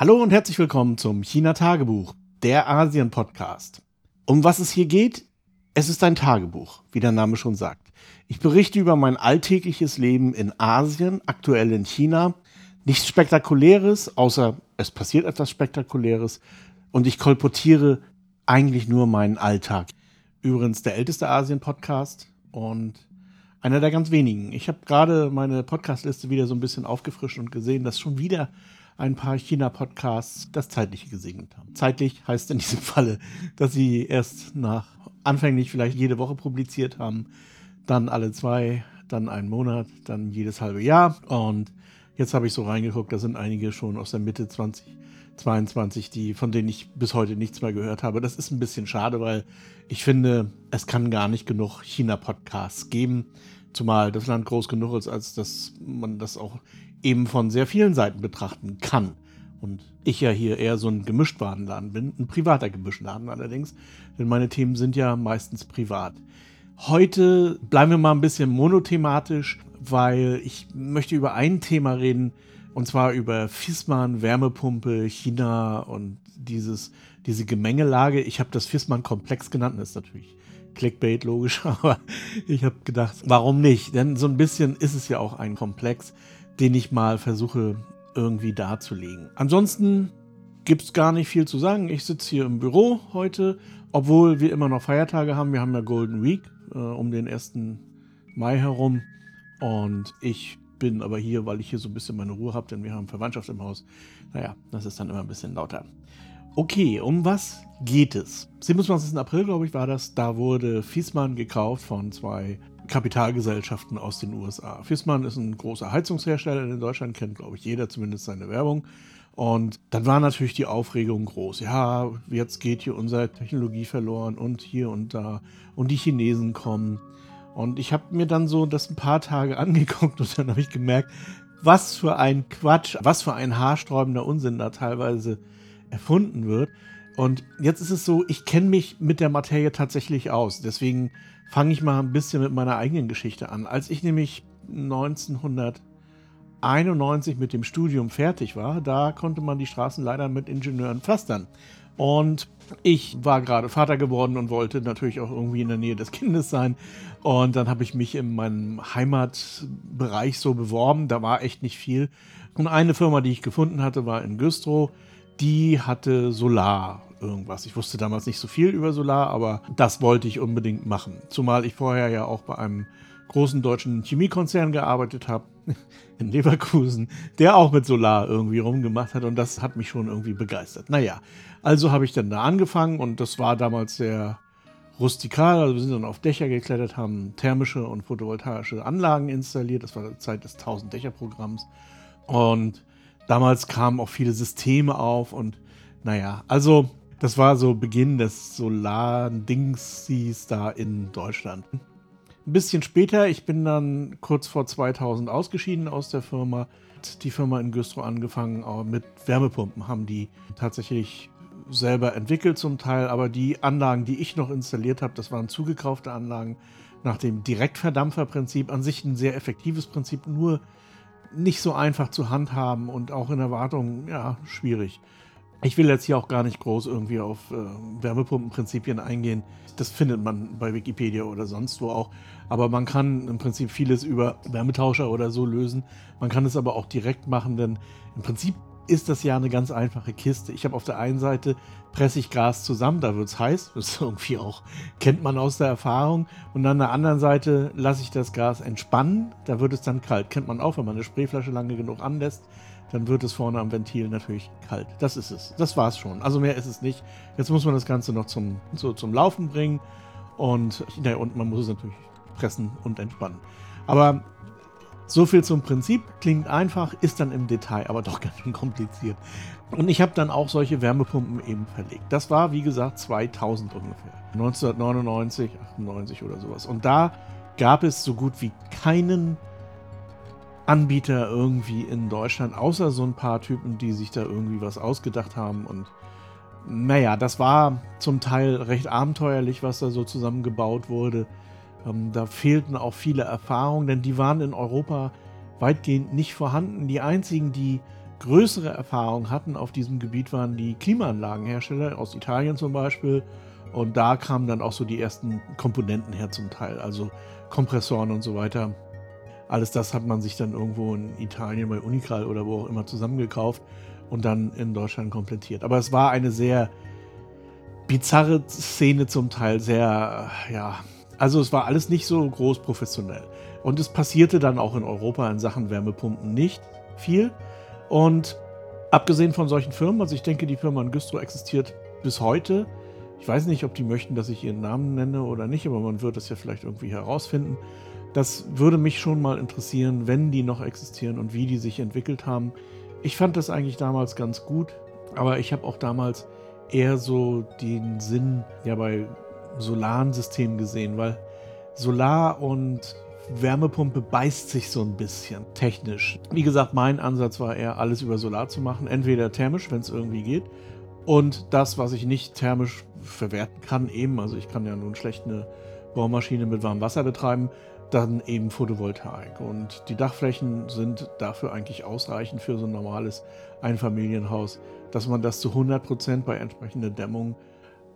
Hallo und herzlich willkommen zum China Tagebuch, der Asien Podcast. Um was es hier geht? Es ist ein Tagebuch, wie der Name schon sagt. Ich berichte über mein alltägliches Leben in Asien, aktuell in China. Nichts Spektakuläres, außer es passiert etwas Spektakuläres. Und ich kolportiere eigentlich nur meinen Alltag. Übrigens der älteste Asien-Podcast und einer der ganz wenigen. Ich habe gerade meine Podcastliste wieder so ein bisschen aufgefrischt und gesehen, dass schon wieder ein paar China-Podcasts das Zeitliche gesegnet haben. Zeitlich heißt in diesem Falle, dass sie erst nach anfänglich vielleicht jede Woche publiziert haben, dann alle zwei, dann einen Monat, dann jedes halbe Jahr. Und jetzt habe ich so reingeguckt, da sind einige schon aus der Mitte 2022, die, von denen ich bis heute nichts mehr gehört habe. Das ist ein bisschen schade, weil ich finde, es kann gar nicht genug China-Podcasts geben. Zumal das Land groß genug ist, als dass man das auch eben von sehr vielen Seiten betrachten kann. Und ich ja hier eher so ein Gemischtwarenladen bin, ein privater Gemischtwarenladen allerdings, denn meine Themen sind ja meistens privat. Heute bleiben wir mal ein bisschen monothematisch, weil ich möchte über ein Thema reden, und zwar über Fissmann, Wärmepumpe, China und dieses, diese Gemengelage. Ich habe das Fissmann-Komplex genannt, das ist natürlich Clickbait, logisch, aber ich habe gedacht, warum nicht? Denn so ein bisschen ist es ja auch ein Komplex den ich mal versuche irgendwie darzulegen. Ansonsten gibt es gar nicht viel zu sagen. Ich sitze hier im Büro heute, obwohl wir immer noch Feiertage haben. Wir haben ja Golden Week äh, um den 1. Mai herum. Und ich bin aber hier, weil ich hier so ein bisschen meine Ruhe habe, denn wir haben Verwandtschaft im Haus. Naja, das ist dann immer ein bisschen lauter. Okay, um was geht es? 27. April, glaube ich, war das. Da wurde Fiesmann gekauft von zwei Kapitalgesellschaften aus den USA. Fissmann ist ein großer Heizungshersteller in Deutschland, kennt, glaube ich, jeder zumindest seine Werbung. Und dann war natürlich die Aufregung groß. Ja, jetzt geht hier unsere Technologie verloren und hier und da. Und die Chinesen kommen. Und ich habe mir dann so das ein paar Tage angeguckt und dann habe ich gemerkt, was für ein Quatsch, was für ein haarsträubender Unsinn da teilweise erfunden wird. Und jetzt ist es so, ich kenne mich mit der Materie tatsächlich aus. Deswegen fange ich mal ein bisschen mit meiner eigenen Geschichte an. Als ich nämlich 1991 mit dem Studium fertig war, da konnte man die Straßen leider mit Ingenieuren pflastern. Und ich war gerade Vater geworden und wollte natürlich auch irgendwie in der Nähe des Kindes sein. Und dann habe ich mich in meinem Heimatbereich so beworben. Da war echt nicht viel. Und eine Firma, die ich gefunden hatte, war in Güstrow. Die hatte Solar irgendwas. Ich wusste damals nicht so viel über Solar, aber das wollte ich unbedingt machen. Zumal ich vorher ja auch bei einem großen deutschen Chemiekonzern gearbeitet habe, in Leverkusen, der auch mit Solar irgendwie rumgemacht hat und das hat mich schon irgendwie begeistert. Naja, also habe ich dann da angefangen und das war damals sehr rustikal. Also wir sind dann auf Dächer geklettert, haben thermische und photovoltaische Anlagen installiert. Das war die Zeit des 1000-Dächer-Programms. Und damals kamen auch viele Systeme auf und naja, also das war so Beginn des Solar-Dingsies da in Deutschland. Ein bisschen später, ich bin dann kurz vor 2000 ausgeschieden aus der Firma. Die Firma in Güstrow angefangen mit Wärmepumpen, haben die tatsächlich selber entwickelt zum Teil, aber die Anlagen, die ich noch installiert habe, das waren zugekaufte Anlagen nach dem Direktverdampferprinzip. An sich ein sehr effektives Prinzip, nur nicht so einfach zu handhaben und auch in Erwartung, ja, schwierig. Ich will jetzt hier auch gar nicht groß irgendwie auf äh, Wärmepumpenprinzipien eingehen. Das findet man bei Wikipedia oder sonst wo auch. Aber man kann im Prinzip vieles über Wärmetauscher oder so lösen. Man kann es aber auch direkt machen, denn im Prinzip ist das ja eine ganz einfache Kiste. Ich habe auf der einen Seite presse ich Gas zusammen, da wird es heiß. Das irgendwie auch, kennt man aus der Erfahrung. Und an der anderen Seite lasse ich das Gas entspannen, da wird es dann kalt. Kennt man auch, wenn man eine Sprayflasche lange genug anlässt dann wird es vorne am Ventil natürlich kalt. Das ist es. Das war es schon. Also mehr ist es nicht. Jetzt muss man das Ganze noch zum, so zum Laufen bringen. Und, ja, und man muss es natürlich pressen und entspannen. Aber so viel zum Prinzip. Klingt einfach, ist dann im Detail aber doch ganz schön kompliziert. Und ich habe dann auch solche Wärmepumpen eben verlegt. Das war, wie gesagt, 2000 ungefähr. 1999, 98 oder sowas. Und da gab es so gut wie keinen Anbieter irgendwie in Deutschland, außer so ein paar Typen, die sich da irgendwie was ausgedacht haben. Und naja, das war zum Teil recht abenteuerlich, was da so zusammengebaut wurde. Ähm, da fehlten auch viele Erfahrungen, denn die waren in Europa weitgehend nicht vorhanden. Die einzigen, die größere Erfahrung hatten auf diesem Gebiet, waren die Klimaanlagenhersteller aus Italien zum Beispiel. Und da kamen dann auch so die ersten Komponenten her zum Teil, also Kompressoren und so weiter. Alles das hat man sich dann irgendwo in Italien bei Unicral oder wo auch immer zusammengekauft und dann in Deutschland komplettiert. Aber es war eine sehr bizarre Szene zum Teil, sehr, ja, also es war alles nicht so groß professionell. Und es passierte dann auch in Europa in Sachen Wärmepumpen nicht viel. Und abgesehen von solchen Firmen, also ich denke, die Firma Güstrow existiert bis heute. Ich weiß nicht, ob die möchten, dass ich ihren Namen nenne oder nicht, aber man wird das ja vielleicht irgendwie herausfinden. Das würde mich schon mal interessieren, wenn die noch existieren und wie die sich entwickelt haben. Ich fand das eigentlich damals ganz gut, aber ich habe auch damals eher so den Sinn ja bei solaren Systemen gesehen, weil Solar und Wärmepumpe beißt sich so ein bisschen technisch. Wie gesagt, mein Ansatz war eher, alles über Solar zu machen. Entweder thermisch, wenn es irgendwie geht, und das, was ich nicht thermisch verwerten kann, eben, also ich kann ja nun schlecht eine Bohrmaschine mit warmem Wasser betreiben, dann eben Photovoltaik. Und die Dachflächen sind dafür eigentlich ausreichend für so ein normales Einfamilienhaus, dass man das zu 100 Prozent bei entsprechender Dämmung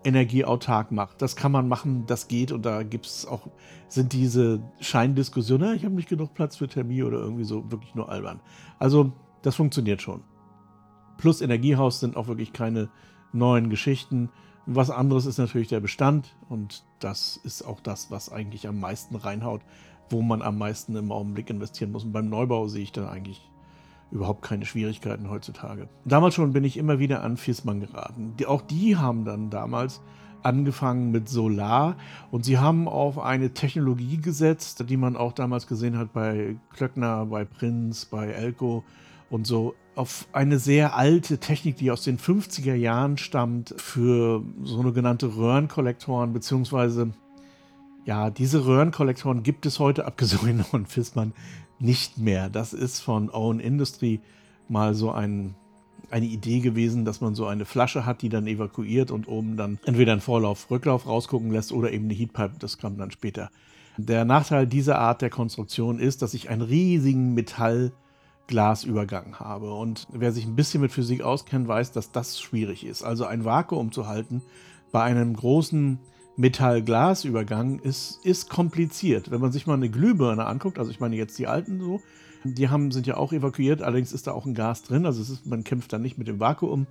energieautark macht. Das kann man machen, das geht und da gibt es auch, sind diese Scheindiskussionen, ich habe nicht genug Platz für Thermie oder irgendwie so, wirklich nur albern. Also das funktioniert schon. Plus Energiehaus sind auch wirklich keine neuen Geschichten. Was anderes ist natürlich der Bestand und das ist auch das, was eigentlich am meisten reinhaut, wo man am meisten im Augenblick investieren muss. Und beim Neubau sehe ich da eigentlich überhaupt keine Schwierigkeiten heutzutage. Damals schon bin ich immer wieder an Fissmann geraten. Die, auch die haben dann damals angefangen mit Solar und sie haben auf eine Technologie gesetzt, die man auch damals gesehen hat bei Klöckner, bei Prinz, bei Elko und so. Auf eine sehr alte Technik, die aus den 50er Jahren stammt, für sogenannte Röhrenkollektoren, beziehungsweise ja, diese Röhrenkollektoren gibt es heute, abgesehen von Fissmann, nicht mehr. Das ist von Owen Industry mal so ein, eine Idee gewesen, dass man so eine Flasche hat, die dann evakuiert und oben dann entweder einen Vorlauf, Rücklauf rausgucken lässt oder eben eine Heatpipe. Das kam dann später. Der Nachteil dieser Art der Konstruktion ist, dass ich einen riesigen Metallglasübergang habe. Und wer sich ein bisschen mit Physik auskennt, weiß, dass das schwierig ist. Also ein Vakuum zu halten bei einem großen Metall-Glas-Übergang ist, ist kompliziert. Wenn man sich mal eine Glühbirne anguckt, also ich meine jetzt die alten so, die haben, sind ja auch evakuiert, allerdings ist da auch ein Gas drin, also ist, man kämpft dann nicht mit dem Vakuum.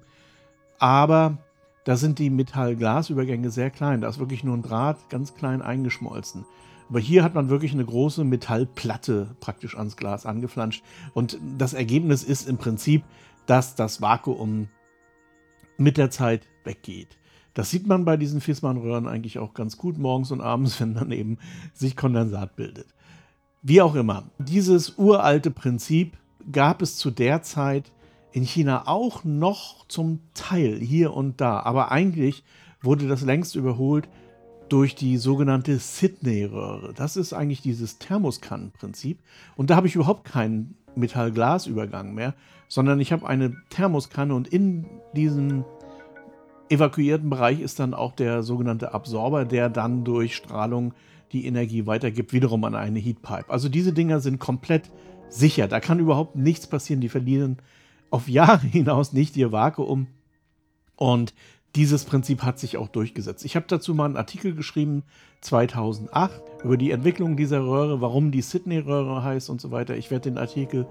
Aber da sind die Metall-Glas-Übergänge sehr klein. Da ist wirklich nur ein Draht ganz klein eingeschmolzen. Aber hier hat man wirklich eine große Metallplatte praktisch ans Glas angeflanscht. Und das Ergebnis ist im Prinzip, dass das Vakuum mit der Zeit weggeht. Das sieht man bei diesen Fissmann-Röhren eigentlich auch ganz gut morgens und abends, wenn dann eben sich Kondensat bildet. Wie auch immer, dieses uralte Prinzip gab es zu der Zeit in China auch noch zum Teil hier und da, aber eigentlich wurde das längst überholt durch die sogenannte Sydney-Röhre. Das ist eigentlich dieses Thermoskannenprinzip und da habe ich überhaupt keinen Metall-Glas-Übergang mehr, sondern ich habe eine Thermoskanne und in diesem evakuierten Bereich ist dann auch der sogenannte Absorber, der dann durch Strahlung die Energie weitergibt, wiederum an eine Heatpipe. Also diese Dinger sind komplett sicher. Da kann überhaupt nichts passieren. Die verlieren auf Jahre hinaus nicht ihr Vakuum. Und dieses Prinzip hat sich auch durchgesetzt. Ich habe dazu mal einen Artikel geschrieben, 2008, über die Entwicklung dieser Röhre, warum die Sydney-Röhre heißt und so weiter. Ich werde den Artikel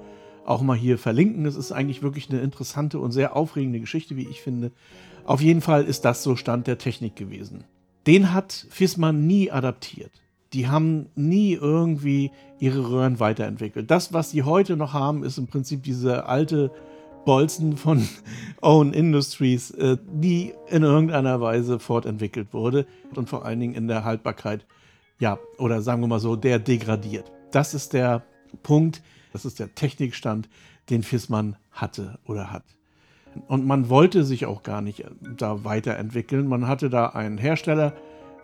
auch mal hier verlinken. Es ist eigentlich wirklich eine interessante und sehr aufregende Geschichte, wie ich finde. Auf jeden Fall ist das so Stand der Technik gewesen. Den hat Fissmann nie adaptiert. Die haben nie irgendwie ihre Röhren weiterentwickelt. Das, was sie heute noch haben, ist im Prinzip diese alte Bolzen von Owen Industries, äh, die in irgendeiner Weise fortentwickelt wurde und vor allen Dingen in der Haltbarkeit, ja, oder sagen wir mal so, der degradiert. Das ist der Punkt, das ist der Technikstand, den Fissmann hatte oder hat. Und man wollte sich auch gar nicht äh, da weiterentwickeln. Man hatte da einen Hersteller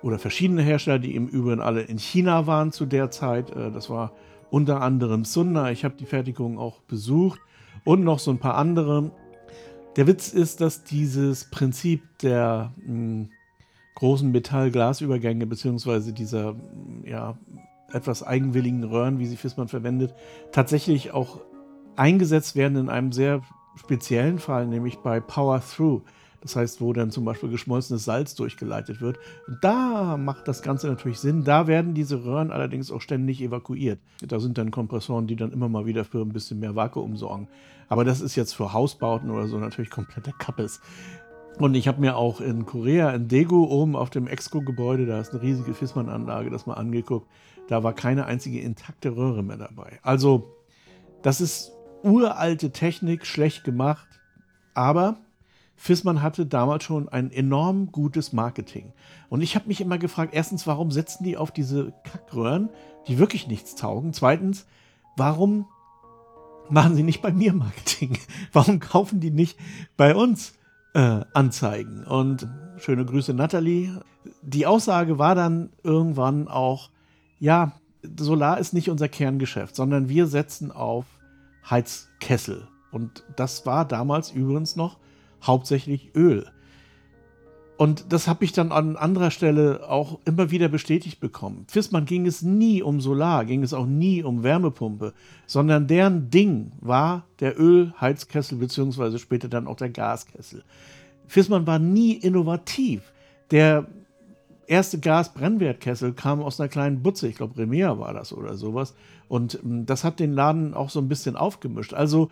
oder verschiedene Hersteller, die im Übrigen alle in China waren zu der Zeit. Äh, das war unter anderem Sunda. Ich habe die Fertigung auch besucht und noch so ein paar andere. Der Witz ist, dass dieses Prinzip der mh, hm, großen Metall-Glas-Übergänge beziehungsweise dieser ja, etwas eigenwilligen Röhren, wie sie Fissmann verwendet, tatsächlich auch eingesetzt werden in einem sehr speziellen Fall, nämlich bei Power Through. Das heißt, wo dann zum Beispiel geschmolzenes Salz durchgeleitet wird. Da macht das Ganze natürlich Sinn. Da werden diese Röhren allerdings auch ständig evakuiert. Da sind dann Kompressoren, die dann immer mal wieder für ein bisschen mehr Vakuum sorgen. Aber das ist jetzt für Hausbauten oder so natürlich kompletter Kappes. Und ich habe mir auch in Korea, in Daegu, oben auf dem Exco-Gebäude, da ist eine riesige Fissmann-Anlage, das mal angeguckt. Da war keine einzige intakte Röhre mehr dabei. Also, das ist uralte Technik, schlecht gemacht. Aber Fissmann hatte damals schon ein enorm gutes Marketing. Und ich habe mich immer gefragt, erstens, warum setzen die auf diese Kackröhren, die wirklich nichts taugen? Zweitens, warum machen sie nicht bei mir Marketing? Warum kaufen die nicht bei uns? äh, anzeigen. Und schöne Grüße, Natalie. Die Aussage war dann irgendwann auch, ja, Solar ist nicht unser Kerngeschäft, sondern wir setzen auf Heizkessel. Und das war damals übrigens noch hauptsächlich Öl. Und das habe ich dann an anderer Stelle auch immer wieder bestätigt bekommen. Fissmann ging es nie um Solar, ging es auch nie um Wärmepumpe, sondern deren Ding war der Ölheizkessel beziehungsweise später dann auch der Gaskessel. Fissmann war nie innovativ. Der erste Gasbrennwertkessel kam aus einer kleinen Butze, ich glaube Remea war das oder sowas. Und ähm, das hat den Laden auch so ein bisschen aufgemischt. Also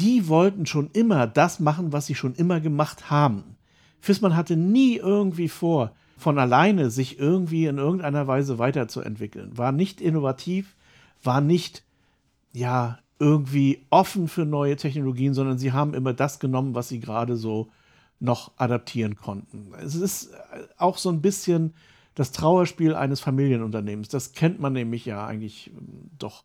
die wollten schon immer das machen, was sie schon immer gemacht haben. Fissmann hatte nie irgendwie vor, von alleine sich irgendwie in irgendeiner Weise weiterzuentwickeln. War nicht innovativ, war nicht, ja, irgendwie offen für neue Technologien, sondern sie haben immer das genommen, was sie gerade so noch adaptieren konnten. Es ist auch so ein bisschen das Trauerspiel eines Familienunternehmens. Das kennt man nämlich ja eigentlich ähm, doch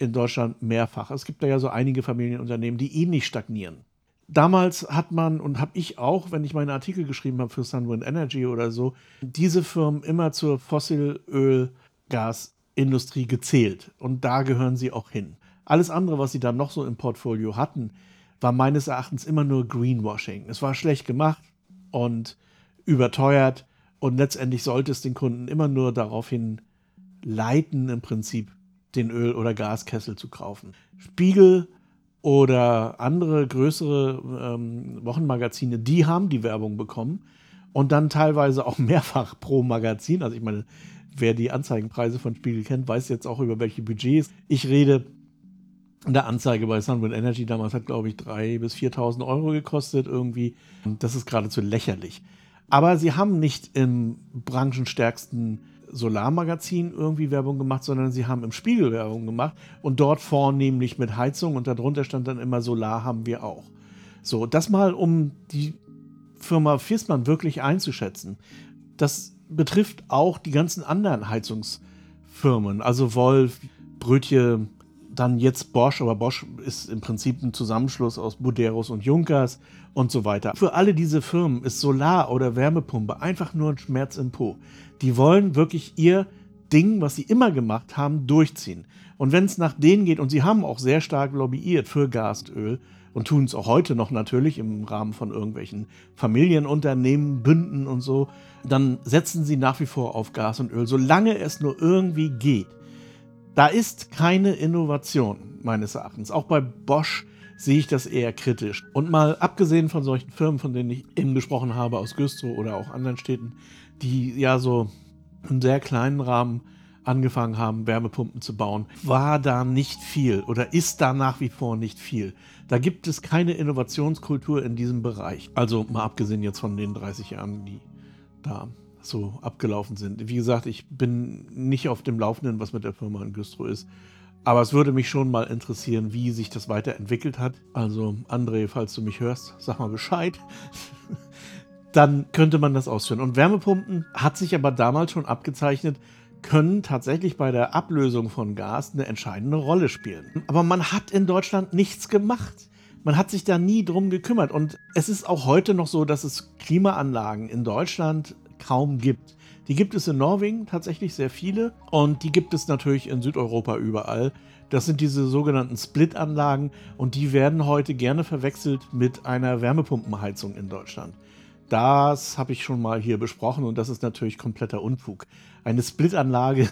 in Deutschland mehrfach. Es gibt da ja so einige Familienunternehmen, die eh nicht stagnieren damals hat man und habe ich auch, wenn ich meine Artikel geschrieben habe für Sunwind Energy oder so, diese Firmen immer zur Fossilöl-Gasindustrie gezählt. Und da gehören sie auch hin. Alles andere, was sie dann noch so im Portfolio hatten, war meines Erachtens immer nur Greenwashing. Es war schlecht gemacht und überteuert und letztendlich sollte es den Kunden immer nur daraufhin leiten, im Prinzip den Öl- oder Gaskessel zu kaufen. Spiegel oder andere größere ähm, Wochenmagazine, die haben die Werbung bekommen und dann teilweise auch mehrfach pro Magazin. Also ich meine, wer die Anzeigenpreise von Spiegel kennt, weiß jetzt auch über welche Budgets. Ich rede in der Anzeige bei Sunwind Energy damals hat, glaube ich, 3.000 bis 4.000 Euro gekostet irgendwie. Das ist geradezu lächerlich. Aber sie haben nicht im branchenstärksten Solarmagazin irgendwie Werbung gemacht, sondern sie haben im Spiegel Werbung gemacht und dort vornehmlich mit Heizung und darunter stand dann immer Solar haben wir auch. So, das mal, um die Firma Fissmann wirklich einzuschätzen. Das betrifft auch die ganzen anderen Heizungsfirmen, also Wolf, Brötje, dann jetzt Bosch, aber Bosch ist im Prinzip ein Zusammenschluss aus Buderus und Junkers und so weiter. Für alle diese Firmen ist Solar oder Wärmepumpe einfach nur ein Schmerz im Po. Die wollen wirklich ihr Ding, was sie immer gemacht haben, durchziehen. Und wenn es nach denen geht, und sie haben auch sehr stark lobbyiert für Gasöl und tun es auch heute noch natürlich im Rahmen von irgendwelchen Familienunternehmen, Bünden und so, dann setzen sie nach wie vor auf Gas und Öl, solange es nur irgendwie geht. Da ist keine Innovation, meines Erachtens. Auch bei Bosch sehe ich das eher kritisch. Und mal abgesehen von solchen Firmen, von denen ich eben gesprochen habe, aus Güstrow oder auch anderen Städten, die ja so im sehr kleinen Rahmen angefangen haben, Wärmepumpen zu bauen, war da nicht viel oder ist da nach wie vor nicht viel. Da gibt es keine Innovationskultur in diesem Bereich. Also mal abgesehen jetzt von den 30 Jahren, die da so abgelaufen sind. Wie gesagt, ich bin nicht auf dem Laufenden, was mit der Firma in Güstrow ist. Aber es würde mich schon mal interessieren, wie sich das weiterentwickelt hat. Also, André, falls du mich hörst, sag mal Bescheid. Dann könnte man das ausführen. Und Wärmepumpen hat sich aber damals schon abgezeichnet, können tatsächlich bei der Ablösung von Gas eine entscheidende Rolle spielen. Aber man hat in Deutschland nichts gemacht. Man hat sich da nie drum gekümmert. Und es ist auch heute noch so, dass es Klimaanlagen in Deutschland kaum gibt. Die gibt es in Norwegen tatsächlich sehr viele und die gibt es natürlich in Südeuropa überall. Das sind diese sogenannten Split-Anlagen und die werden heute gerne verwechselt mit einer Wärmepumpenheizung in Deutschland. Das habe ich schon mal hier besprochen und das ist natürlich kompletter Unfug. Eine Split-Anlage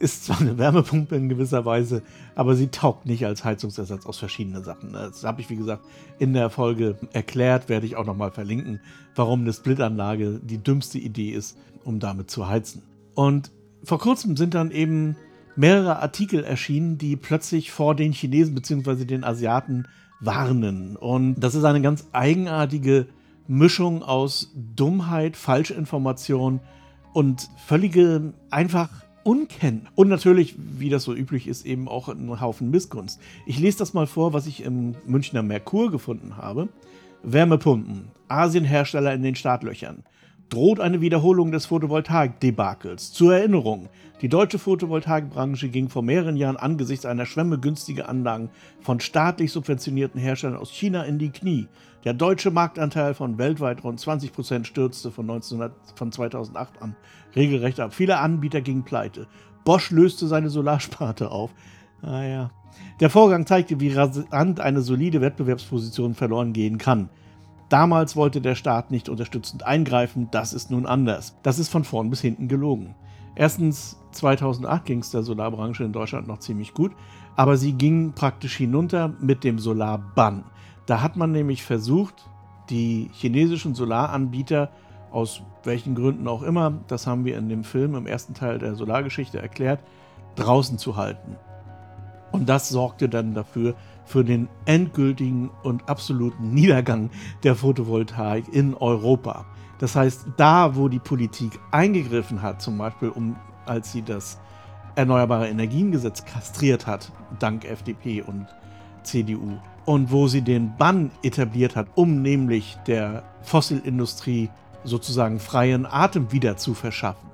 ist zwar eine Wärmepumpe in gewisser Weise, aber sie taugt nicht als Heizungsersatz aus verschiedenen Sachen. Das habe ich, wie gesagt, in der Folge erklärt, werde ich auch nochmal verlinken, warum eine Splitanlage die dümmste Idee ist, um damit zu heizen. Und vor kurzem sind dann eben mehrere Artikel erschienen, die plötzlich vor den Chinesen bzw. den Asiaten warnen. Und das ist eine ganz eigenartige Mischung aus Dummheit, Falschinformation und völlige einfach Unkennen. Und natürlich, wie das so üblich ist, eben auch ein Haufen Missgunst. Ich lese das mal vor, was ich im Münchner Merkur gefunden habe. Wärmepumpen. Asienhersteller in den Startlöchern droht eine Wiederholung des Photovoltaik-Debakels. Zur Erinnerung, die deutsche Photovoltaikbranche ging vor mehreren Jahren angesichts einer Schwemme günstiger Anlagen von staatlich subventionierten Herstellern aus China in die Knie. Der deutsche Marktanteil von weltweit rund 20 Prozent stürzte von, 1900, von 2008 an regelrecht ab. Viele Anbieter gingen pleite. Bosch löste seine Solarsparte auf. Naja. Ah Der Vorgang zeigte, wie rasant eine solide Wettbewerbsposition verloren gehen kann. Damals wollte der Staat nicht unterstützend eingreifen, das ist nun anders. Das ist von vorn bis hinten gelogen. Erstens, 2008 ging es der Solarbranche in Deutschland noch ziemlich gut, aber sie ging praktisch hinunter mit dem Solarbann. Da hat man nämlich versucht, die chinesischen Solaranbieter aus welchen Gründen auch immer, das haben wir in dem Film im ersten Teil der Solargeschichte erklärt, draußen zu halten. Und das sorgte dann dafür, für den endgültigen und absoluten Niedergang der Photovoltaik in Europa. Das heißt, da, wo die Politik eingegriffen hat, zum Beispiel um, als sie das Erneuerbare Energiengesetz kastriert hat, dank FDP und CDU, und wo sie den Bann etabliert hat, um nämlich der Fossilindustrie sozusagen freien Atem wieder zu verschaffen,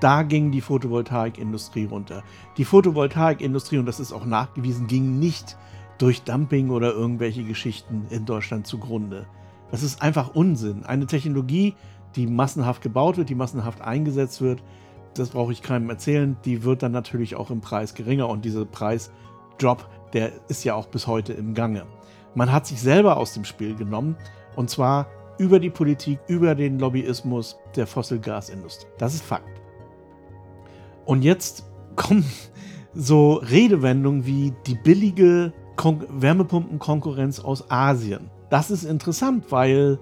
da ging die Photovoltaikindustrie runter. Die Photovoltaikindustrie, und das ist auch nachgewiesen, ging nicht durch Dumping oder irgendwelche Geschichten in Deutschland zugrunde. Das ist einfach Unsinn. Eine Technologie, die massenhaft gebaut wird, die massenhaft eingesetzt wird, das brauche ich keinem erzählen, die wird dann natürlich auch im Preis geringer und dieser Preisdrop, der ist ja auch bis heute im Gange. Man hat sich selber aus dem Spiel genommen und zwar über die Politik, über den Lobbyismus der Fossilgasindustrie. Das ist Fakt. Und jetzt kommen so Redewendungen wie die billige Kon Wärmepumpenkonkurrenz aus Asien. Das ist interessant, weil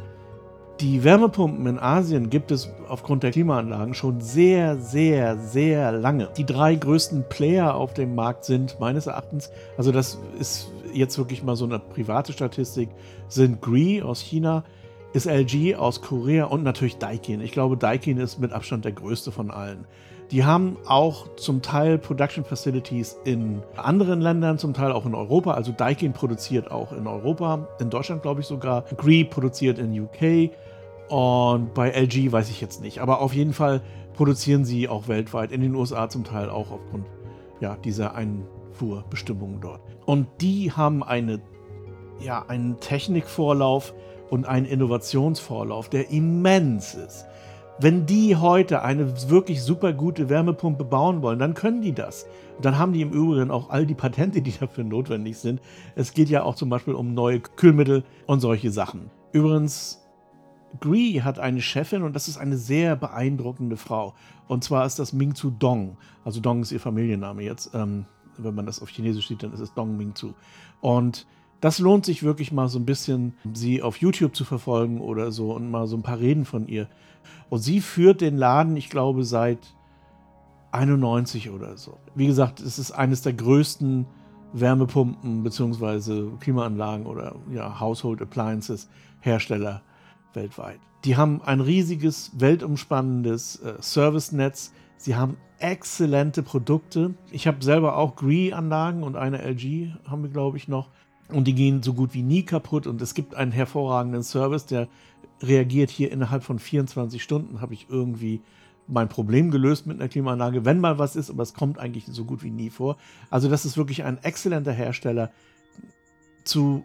die Wärmepumpen in Asien gibt es aufgrund der Klimaanlagen schon sehr, sehr, sehr lange. Die drei größten Player auf dem Markt sind meines Erachtens, also das ist jetzt wirklich mal so eine private Statistik, sind Gree aus China, ist LG aus Korea und natürlich Daikin. Ich glaube, Daikin ist mit Abstand der größte von allen. Die haben auch zum Teil Production Facilities in anderen Ländern, zum Teil auch in Europa. Also Daikin produziert auch in Europa, in Deutschland glaube ich sogar. Gree produziert in UK und bei LG weiß ich jetzt nicht. Aber auf jeden Fall produzieren sie auch weltweit, in den USA zum Teil auch aufgrund ja, dieser Einfuhrbestimmungen dort. Und die haben eine, ja, einen Technikvorlauf und einen Innovationsvorlauf, der immens ist. Wenn die heute eine wirklich super gute Wärmepumpe bauen wollen, dann können die das. Dann haben die im Übrigen auch all die Patente, die dafür notwendig sind. Es geht ja auch zum Beispiel um neue Kühlmittel und solche Sachen. Übrigens, Gree hat eine Chefin und das ist eine sehr beeindruckende Frau. Und zwar ist das Ming Zu Dong. Also Dong ist ihr Familienname jetzt. Ähm, wenn man das auf Chinesisch sieht, dann ist es Dong Ming Zu. Und das lohnt sich wirklich mal so ein bisschen, sie auf YouTube zu verfolgen oder so und mal so ein paar Reden von ihr. Und sie führt den Laden, ich glaube, seit 91 oder so. Wie gesagt, es ist eines der größten Wärmepumpen bzw. Klimaanlagen oder ja, Household Appliances Hersteller weltweit. Die haben ein riesiges, weltumspannendes äh, Servicenetz. Sie haben exzellente Produkte. Ich habe selber auch Gree-Anlagen und eine LG haben wir, glaube ich, noch und die gehen so gut wie nie kaputt und es gibt einen hervorragenden Service, der reagiert hier innerhalb von 24 Stunden, habe ich irgendwie mein Problem gelöst mit einer Klimaanlage, wenn mal was ist, aber es kommt eigentlich so gut wie nie vor. Also das ist wirklich ein exzellenter Hersteller zu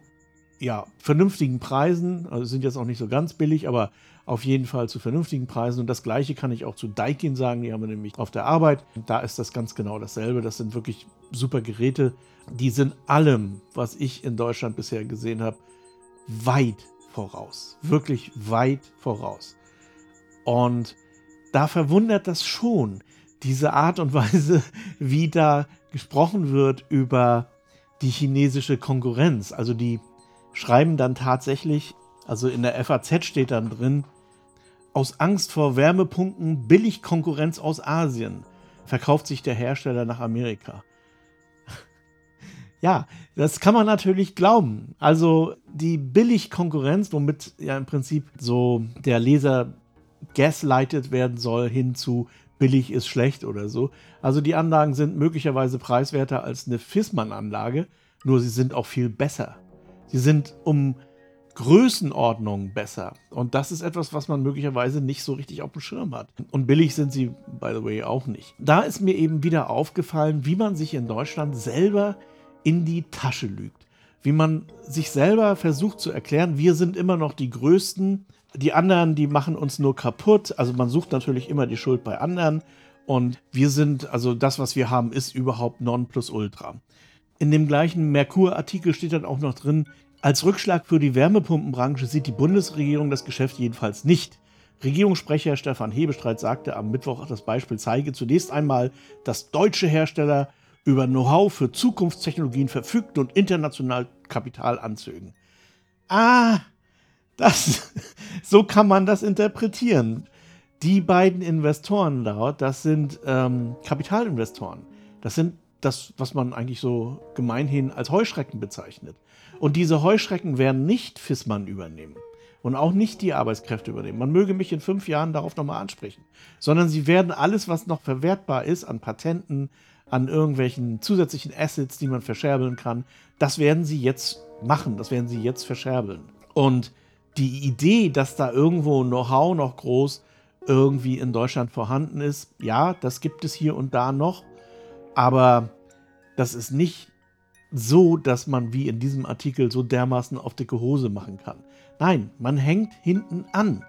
ja, vernünftigen Preisen, also sind jetzt auch nicht so ganz billig, aber auf jeden Fall zu vernünftigen Preisen. Und das gleiche kann ich auch zu Daikin sagen, die haben wir nämlich auf der Arbeit. Da ist das ganz genau dasselbe. Das sind wirklich super Geräte. Die sind allem, was ich in Deutschland bisher gesehen habe, weit voraus. Wirklich weit voraus. Und da verwundert das schon, diese Art und Weise, wie da gesprochen wird über die chinesische Konkurrenz. Also die schreiben dann tatsächlich, also in der FAZ steht dann drin, aus Angst vor Wärmepumpen billig Konkurrenz aus Asien verkauft sich der Hersteller nach Amerika. ja, das kann man natürlich glauben. Also die Billigkonkurrenz, womit ja im Prinzip so der Leser gaslightet werden soll hin zu billig ist schlecht oder so. Also die Anlagen sind möglicherweise preiswerter als eine Fissmann-Anlage, nur sie sind auch viel besser. Sie sind um Größenordnung besser. Und das ist etwas, was man möglicherweise nicht so richtig auf dem Schirm hat. Und billig sind sie, by the way, auch nicht. Da ist mir eben wieder aufgefallen, wie man sich in Deutschland selber in die Tasche lügt. Wie man sich selber versucht zu erklären, wir sind immer noch die Größten, die anderen, die machen uns nur kaputt. Also man sucht natürlich immer die Schuld bei anderen. Und wir sind, also das, was wir haben, ist überhaupt non plus ultra. In dem gleichen Merkur-Artikel steht dann auch noch drin, als Rückschlag für die Wärmepumpenbranche sieht die Bundesregierung das Geschäft jedenfalls nicht. Regierungssprecher Stefan Hebestreit sagte am Mittwoch, das Beispiel zeige zunächst einmal, dass deutsche Hersteller über Know-how für Zukunftstechnologien verfügten und international Kapital anzögen. Ah, das, so kann man das interpretieren. Die beiden Investoren dort, das sind ähm, Kapitalinvestoren. Das sind das, was man eigentlich so gemeinhin als Heuschrecken bezeichnet. Und diese Heuschrecken werden nicht Fissmann übernehmen und auch nicht die Arbeitskräfte übernehmen. Man möge mich in fünf Jahren darauf nochmal ansprechen, sondern sie werden alles, was noch verwertbar ist an Patenten, an irgendwelchen zusätzlichen Assets, die man verscherbeln kann, das werden sie jetzt machen, das werden sie jetzt verscherbeln. Und die Idee, dass da irgendwo Know-how noch groß irgendwie in Deutschland vorhanden ist, ja, das gibt es hier und da noch, aber das ist nicht so, dass man wie in diesem Artikel so dermaßen auf dicke Hose machen kann. Nein, man hängt hinten an.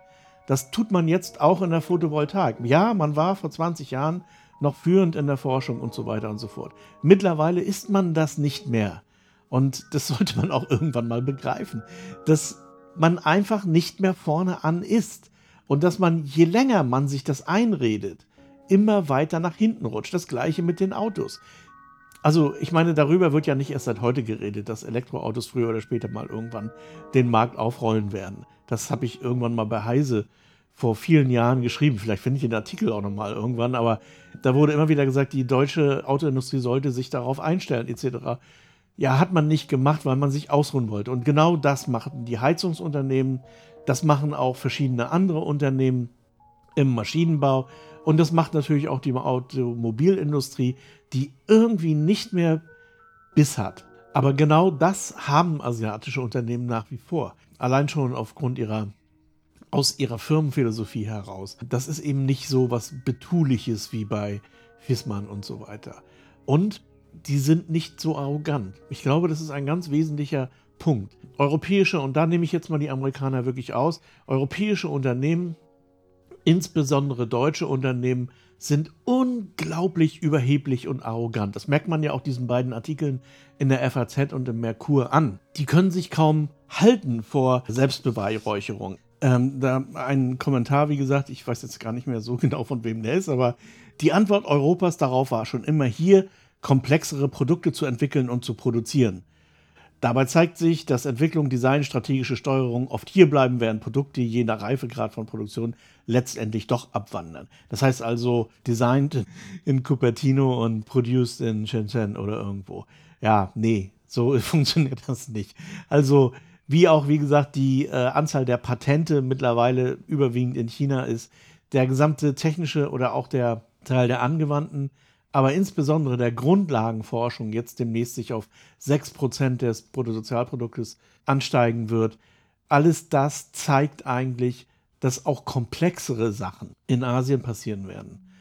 Das tut man jetzt auch in der Photovoltaik. Ja, man war vor 20 Jahren noch führend in der Forschung und so weiter und so fort. Mittlerweile ist man das nicht mehr. Und das sollte man auch irgendwann mal begreifen, dass man einfach nicht mehr vorne an ist. Und dass man, je länger man sich das einredet, immer weiter nach hinten rutscht. Das gleiche mit den Autos. Also, ich meine, darüber wird ja nicht erst seit heute geredet, dass Elektroautos früher oder später mal irgendwann den Markt aufrollen werden. Das habe ich irgendwann mal bei Heise vor vielen Jahren geschrieben. Vielleicht finde ich den Artikel auch nochmal irgendwann, aber da wurde immer wieder gesagt, die deutsche Autoindustrie sollte sich darauf einstellen, etc. Ja, hat man nicht gemacht, weil man sich ausruhen wollte. Und genau das machen die Heizungsunternehmen, das machen auch verschiedene andere Unternehmen im Maschinenbau und das macht natürlich auch die Automobilindustrie, die irgendwie nicht mehr Biss hat. Aber genau das haben asiatische Unternehmen nach wie vor. Allein schon aufgrund ihrer aus ihrer Firmenphilosophie heraus. Das ist eben nicht so was Betuliches wie bei Fissmann und so weiter. Und die sind nicht so arrogant. Ich glaube, das ist ein ganz wesentlicher Punkt. Europäische, und da nehme ich jetzt mal die Amerikaner wirklich aus, europäische Unternehmen insbesondere deutsche Unternehmen sind unglaublich überheblich und arrogant. Das merkt man ja auch diesen beiden Artikeln in der FAZ und im Merkur an. Die können sich kaum halten vor Selbstbeweihräucherung. Ähm, da ein Kommentar, wie gesagt, ich weiß jetzt gar nicht mehr so genau, von wem der ist, aber die Antwort Europas darauf war schon immer hier, komplexere Produkte zu entwickeln und zu produzieren. Dabei zeigt sich, dass Entwicklung, Design, strategische Steuerung oft hierbleiben, während Produkte je nach Reifegrad von Produktion letztendlich doch abwandern. Das heißt also, designed in Cupertino und produced in Shenzhen oder irgendwo. Ja, nee, so funktioniert das nicht. Also, wie auch, wie gesagt, die äh, Anzahl der Patente mittlerweile überwiegend in China ist, der gesamte technische oder auch der Teil der angewandten aber insbesondere der Grundlagenforschung jetzt demnächst sich auf 6% des Bruttosozialproduktes ansteigen wird, alles das zeigt eigentlich, dass auch komplexere Sachen in Asien passieren werden.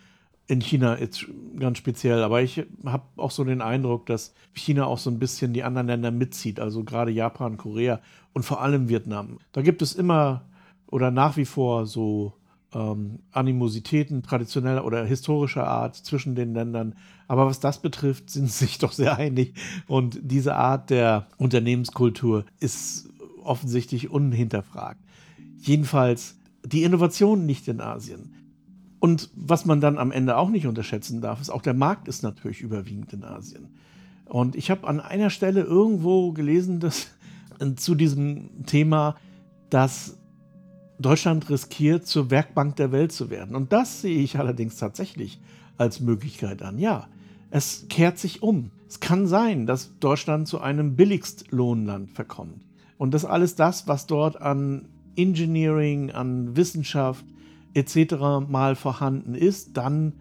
In China jetzt ganz speziell, aber ich habe auch so den Eindruck, dass China auch so ein bisschen die anderen Länder mitzieht, also gerade Japan, Korea und vor allem Vietnam. Da gibt es immer oder nach wie vor so ähm, Animositäten traditioneller oder historischer Art zwischen den Ländern. Aber was das betrifft, sind sie sich doch sehr einig. Und diese Art der Unternehmenskultur ist offensichtlich unhinterfragt. Jedenfalls die Innovation nicht in Asien. Und was man dann am Ende auch nicht unterschätzen darf, ist auch der Markt ist natürlich überwiegend in Asien. Und ich habe an einer Stelle irgendwo gelesen, dass zu diesem Thema, dass Deutschland riskiert, zur Werkbank der Welt zu werden. Und das sehe ich allerdings tatsächlich als Möglichkeit an. Ja, es kehrt sich um. Es kann sein, dass Deutschland zu einem Billigstlohnland verkommt. Und dass alles das, was dort an Engineering, an Wissenschaft etc. mal vorhanden ist, dann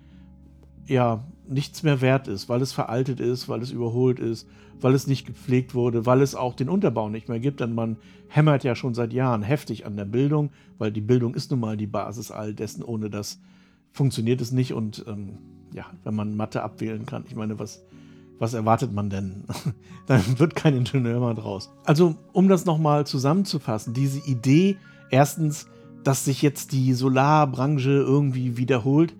ja nichts mehr wert ist, weil es veraltet ist, weil es überholt ist, weil es nicht gepflegt wurde, weil es auch den Unterbau nicht mehr gibt. Denn man hämmert ja schon seit Jahren heftig an der Bildung, weil die Bildung ist nun mal die Basis all dessen. Ohne das funktioniert es nicht. Und ähm, ja, wenn man Mathe abwählen kann, ich meine, was, was erwartet man denn? Dann wird kein Ingenieur mehr draus. Also, um das nochmal zusammenzufassen, diese Idee, erstens, dass sich jetzt die Solarbranche irgendwie wiederholt,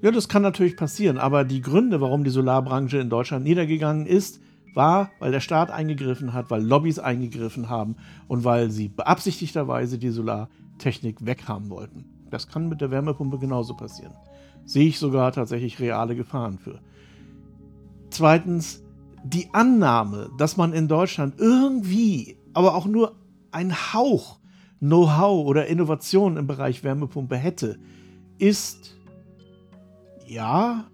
ja, das kann natürlich passieren, aber die Gründe, warum die Solarbranche in Deutschland niedergegangen ist, war, weil der Staat eingegriffen hat, weil Lobbys eingegriffen haben und weil sie beabsichtigterweise die Solartechnik weghaben wollten. Das kann mit der Wärmepumpe genauso passieren. Sehe ich sogar tatsächlich reale Gefahren für. Zweitens, die Annahme, dass man in Deutschland irgendwie, aber auch nur ein Hauch Know-how oder Innovation im Bereich Wärmepumpe hätte, ist ja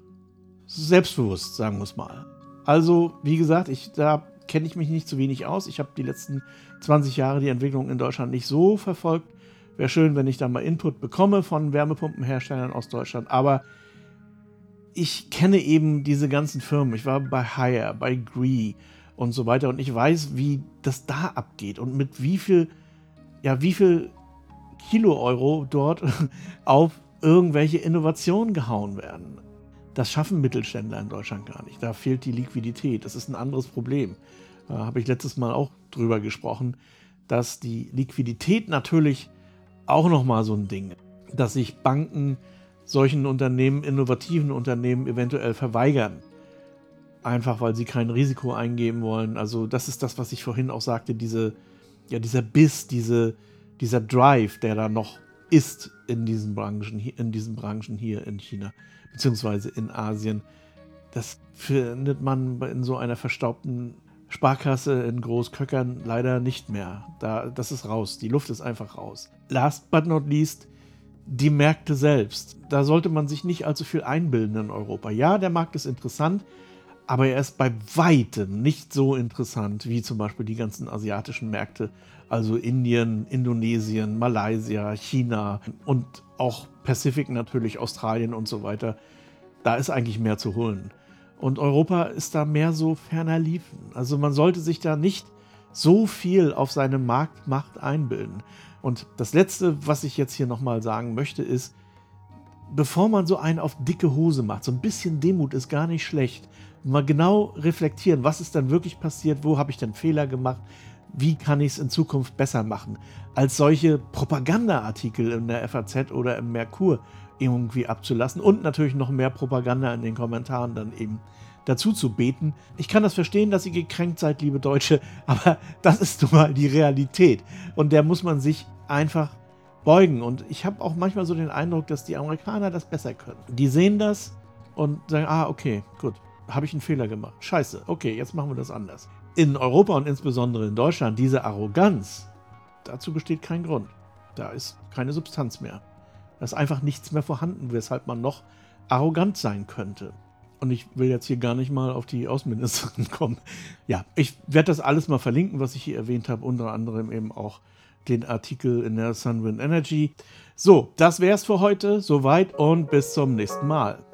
selbstbewusst, sagen wir es mal. Also, wie gesagt, ich, da kenne ich mich nicht zu wenig aus. Ich habe die letzten 20 Jahre die Entwicklung in Deutschland nicht so verfolgt. Wäre schön, wenn ich da mal Input bekomme von Wärmepumpenherstellern aus Deutschland. Aber ich kenne eben diese ganzen Firmen. Ich war bei Hire, bei Gree und so weiter. Und ich weiß, wie das da abgeht und mit wie viel, ja, wie viel Kilo Euro dort auf irgendwelche Innovationen gehauen werden. Das schaffen Mittelständler in Deutschland gar nicht. Da fehlt die Liquidität. Das ist ein anderes Problem. Da habe ich letztes Mal auch drüber gesprochen, dass die Liquidität natürlich auch nochmal so ein Ding, dass sich Banken solchen Unternehmen, innovativen Unternehmen eventuell verweigern. Einfach weil sie kein Risiko eingeben wollen. Also, das ist das, was ich vorhin auch sagte, diese, ja, dieser Biss, diese, dieser Drive, der da noch ist in diesen Branchen, in diesen Branchen hier in China beziehungsweise in Asien. Das findet man in so einer verstaubten Sparkasse in Großköckern leider nicht mehr. Da, das ist raus. Die Luft ist einfach raus. Last but not least, die Märkte selbst. Da sollte man sich nicht allzu viel einbilden in Europa. Ja, der Markt ist interessant, aber er ist bei weitem nicht so interessant wie zum Beispiel die ganzen asiatischen Märkte, also Indien, Indonesien, Malaysia, China und auch Pacific natürlich, Australien und so weiter. Da ist eigentlich mehr zu holen. Und Europa ist da mehr so ferner liefen. Also man sollte sich da nicht so viel auf seine Marktmacht einbilden. Und das Letzte, was ich jetzt hier nochmal sagen möchte, ist, bevor man so einen auf dicke Hose macht, so ein bisschen Demut ist gar nicht schlecht. Mal genau reflektieren, was ist dann wirklich passiert, wo habe ich denn Fehler gemacht, wie kann ich es in Zukunft besser machen, als solche Propagandaartikel in der FAZ oder im Merkur irgendwie abzulassen und natürlich noch mehr Propaganda in den Kommentaren dann eben dazu zu beten. Ich kann das verstehen, dass ihr gekränkt seid, liebe Deutsche, aber das ist nun mal die Realität und der muss man sich einfach beugen und ich habe auch manchmal so den Eindruck, dass die Amerikaner das besser können. Die sehen das und sagen, ah, okay, gut, habe ich einen Fehler gemacht. Scheiße, okay, jetzt machen wir das anders in Europa und insbesondere in Deutschland diese Arroganz, dazu besteht kein Grund. Da ist keine Substanz mehr. Da ist einfach nichts mehr vorhanden, weshalb man noch arrogant sein könnte. Und ich will jetzt hier gar nicht mal auf die Außenministerin kommen. Ja, ich werde das alles mal verlinken, was ich hier erwähnt habe, unter anderem eben auch den Artikel in der Sunwind Energy. So, das wäre es für heute. Soweit und bis zum nächsten Mal.